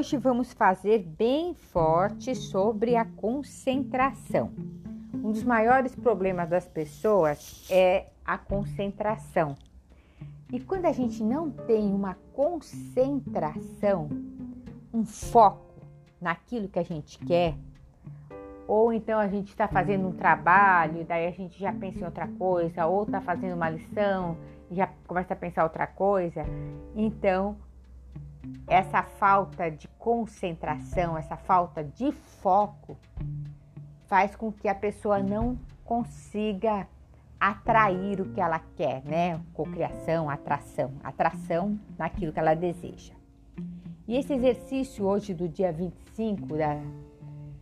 hoje vamos fazer bem forte sobre a concentração. Um dos maiores problemas das pessoas é a concentração. E quando a gente não tem uma concentração, um foco naquilo que a gente quer, ou então a gente está fazendo um trabalho, daí a gente já pensa em outra coisa, ou está fazendo uma lição e já começa a pensar outra coisa, então essa falta de concentração, essa falta de foco, faz com que a pessoa não consiga atrair o que ela quer, né? Cocriação, atração, atração naquilo que ela deseja. E esse exercício hoje do dia 25 da,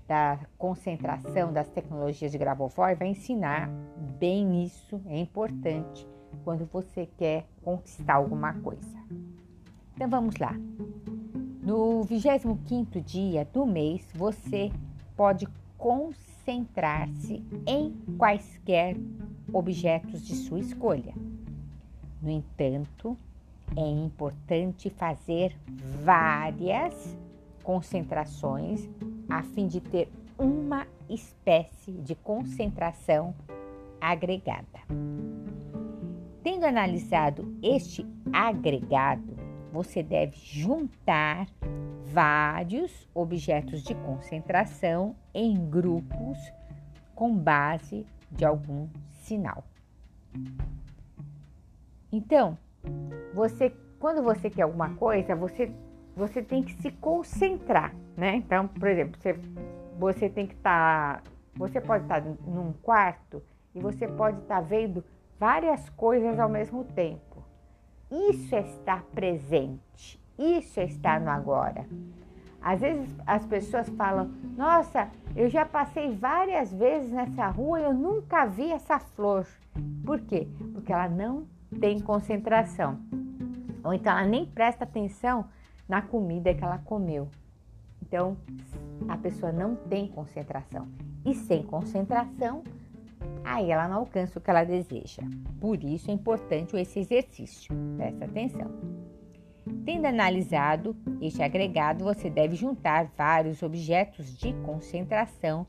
da concentração das tecnologias de Grabovoi vai ensinar bem isso, é importante quando você quer conquistar alguma coisa. Então vamos lá. No 25 dia do mês, você pode concentrar-se em quaisquer objetos de sua escolha. No entanto, é importante fazer várias concentrações a fim de ter uma espécie de concentração agregada. Tendo analisado este agregado, você deve juntar vários objetos de concentração em grupos com base de algum sinal. Então, você, quando você quer alguma coisa, você, você tem que se concentrar, né? Então, por exemplo, você, você tem que estar, tá, você pode estar tá num quarto e você pode estar tá vendo várias coisas ao mesmo tempo. Isso é estar presente, isso é estar no agora. Às vezes as pessoas falam: Nossa, eu já passei várias vezes nessa rua e eu nunca vi essa flor. Por quê? Porque ela não tem concentração. Ou então ela nem presta atenção na comida que ela comeu. Então a pessoa não tem concentração. E sem concentração, aí ela não alcança o que ela deseja. Por isso é importante esse exercício. Presta atenção. Tendo analisado este agregado, você deve juntar vários objetos de concentração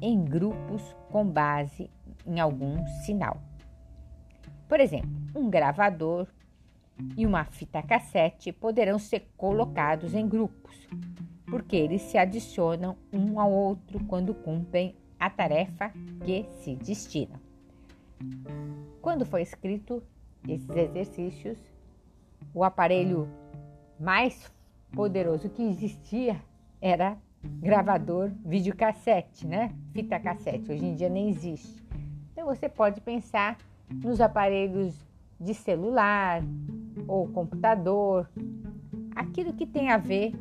em grupos com base em algum sinal. Por exemplo, um gravador e uma fita cassete poderão ser colocados em grupos, porque eles se adicionam um ao outro quando cumprem a tarefa que se destinam. Quando foi escrito esses exercícios, o aparelho mais poderoso que existia era gravador videocassete, né? Fita cassete. Hoje em dia nem existe. Então você pode pensar nos aparelhos de celular ou computador, aquilo que tem a ver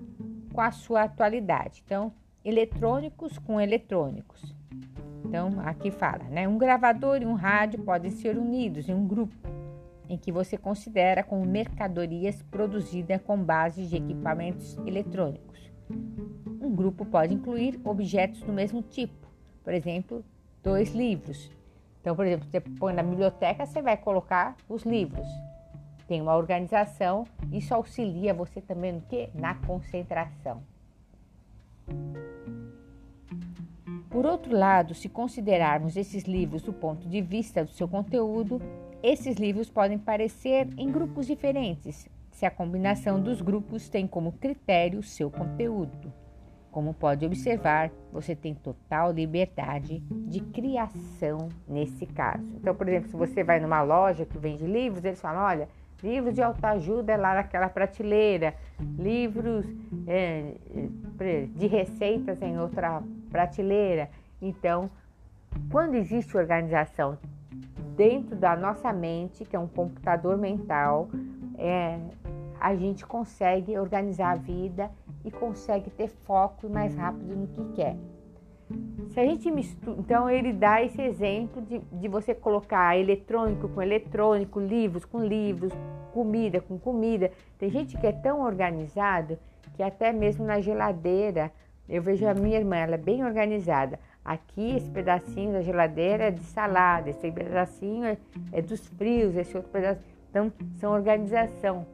com a sua atualidade. Então, eletrônicos com eletrônicos. Então, aqui fala, né? Um gravador e um rádio podem ser unidos em um grupo em que você considera como mercadorias produzidas com base de equipamentos eletrônicos. Um grupo pode incluir objetos do mesmo tipo, por exemplo, dois livros. Então, por exemplo, você põe na biblioteca, você vai colocar os livros. Tem uma organização, isso auxilia você também no? Na concentração. Por outro lado, se considerarmos esses livros do ponto de vista do seu conteúdo, esses livros podem parecer em grupos diferentes, se a combinação dos grupos tem como critério o seu conteúdo. Como pode observar, você tem total liberdade de criação nesse caso. Então, por exemplo, se você vai numa loja que vende livros, eles falam: olha, livros de autoajuda é lá naquela prateleira, livros é, de receitas em outra prateleira. Então, quando existe organização dentro da nossa mente, que é um computador mental, é, a gente consegue organizar a vida e consegue ter foco mais rápido no que quer. Se a gente mistura, então ele dá esse exemplo de, de você colocar eletrônico com eletrônico, livros com livros, comida com comida. Tem gente que é tão organizado que até mesmo na geladeira, eu vejo a minha irmã, ela é bem organizada. Aqui, esse pedacinho da geladeira é de salada, esse pedacinho é, é dos frios, esse outro pedaço. Então, são organização.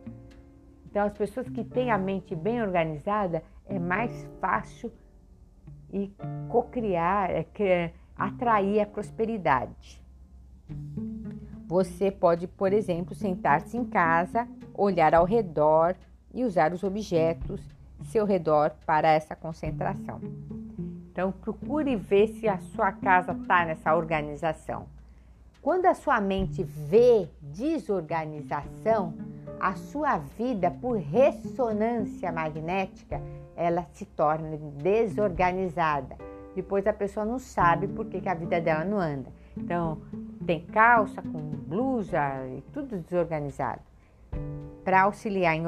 Então, as pessoas que têm a mente bem organizada, é mais fácil e cocriar, é, atrair a prosperidade. Você pode, por exemplo, sentar-se em casa, olhar ao redor e usar os objetos seu redor para essa concentração. Então, procure ver se a sua casa está nessa organização. Quando a sua mente vê desorganização, a sua vida, por ressonância magnética, ela se torna desorganizada. Depois a pessoa não sabe por que, que a vida dela não anda. Então, tem calça com blusa e tudo desorganizado. Para auxiliar em,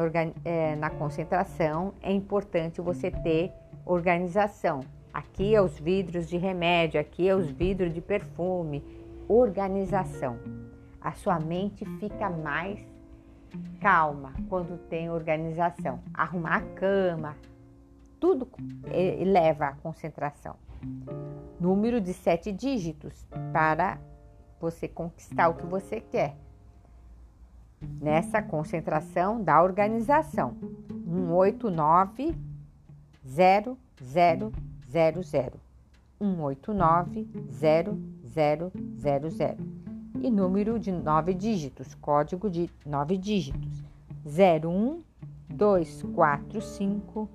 é, na concentração, é importante você ter organização. Aqui é os vidros de remédio, aqui é os vidros de perfume. Organização. A sua mente fica mais calma quando tem organização. Arrumar a cama, tudo leva à concentração. Número de sete dígitos para você conquistar o que você quer. Nessa concentração da organização. 189 0000 189 0000 e número de nove dígitos, código de nove dígitos. 01 245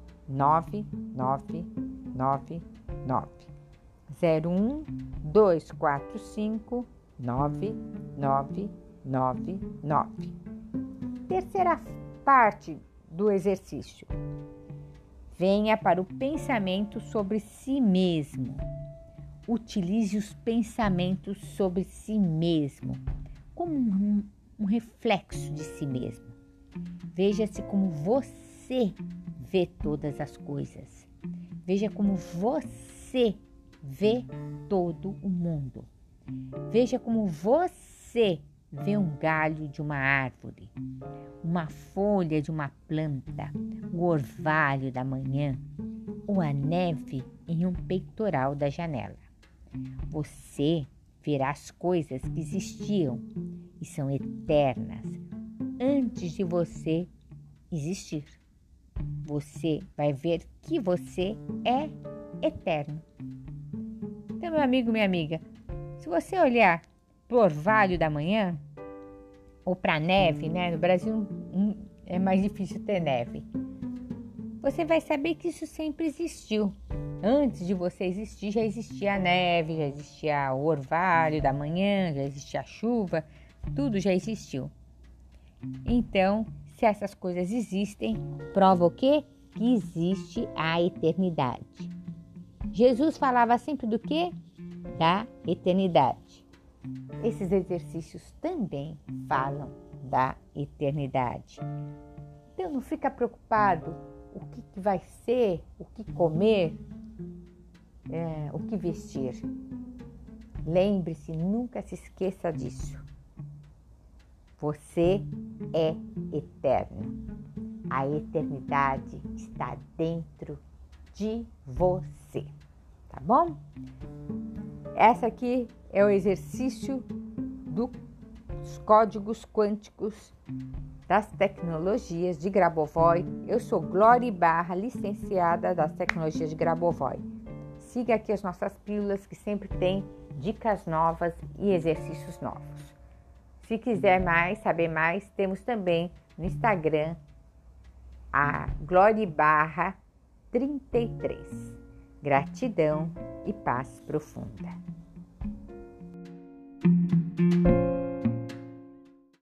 9999 01 245 9999. Terceira parte do exercício. Venha para o pensamento sobre si mesmo. Utilize os pensamentos sobre si mesmo como um, um reflexo de si mesmo. Veja-se como você vê todas as coisas. Veja como você vê todo o mundo. Veja como você vê um galho de uma árvore, uma folha de uma planta, o orvalho da manhã ou a neve em um peitoral da janela. Você verá as coisas que existiam e são eternas antes de você existir. Você vai ver que você é eterno. Então, meu amigo, minha amiga, se você olhar para o orvalho da manhã, ou para neve, né? No Brasil é mais difícil ter neve. Você vai saber que isso sempre existiu. Antes de você existir, já existia a neve, já existia o orvalho da manhã, já existia a chuva, tudo já existiu. Então, se essas coisas existem, prova o quê? Que existe a eternidade. Jesus falava sempre do quê? Da eternidade. Esses exercícios também falam da eternidade. Então não fica preocupado o que vai ser, o que comer, é, o que vestir. Lembre-se, nunca se esqueça disso. Você é eterno. A eternidade está dentro de você. Tá bom? Essa aqui é o exercício dos códigos quânticos das tecnologias de Grabovoi. Eu sou Glória Barra, licenciada das tecnologias de Grabovoi. Siga aqui as nossas pílulas que sempre tem dicas novas e exercícios novos. Se quiser mais, saber mais, temos também no Instagram a Glória Barra 33. Gratidão e paz profunda.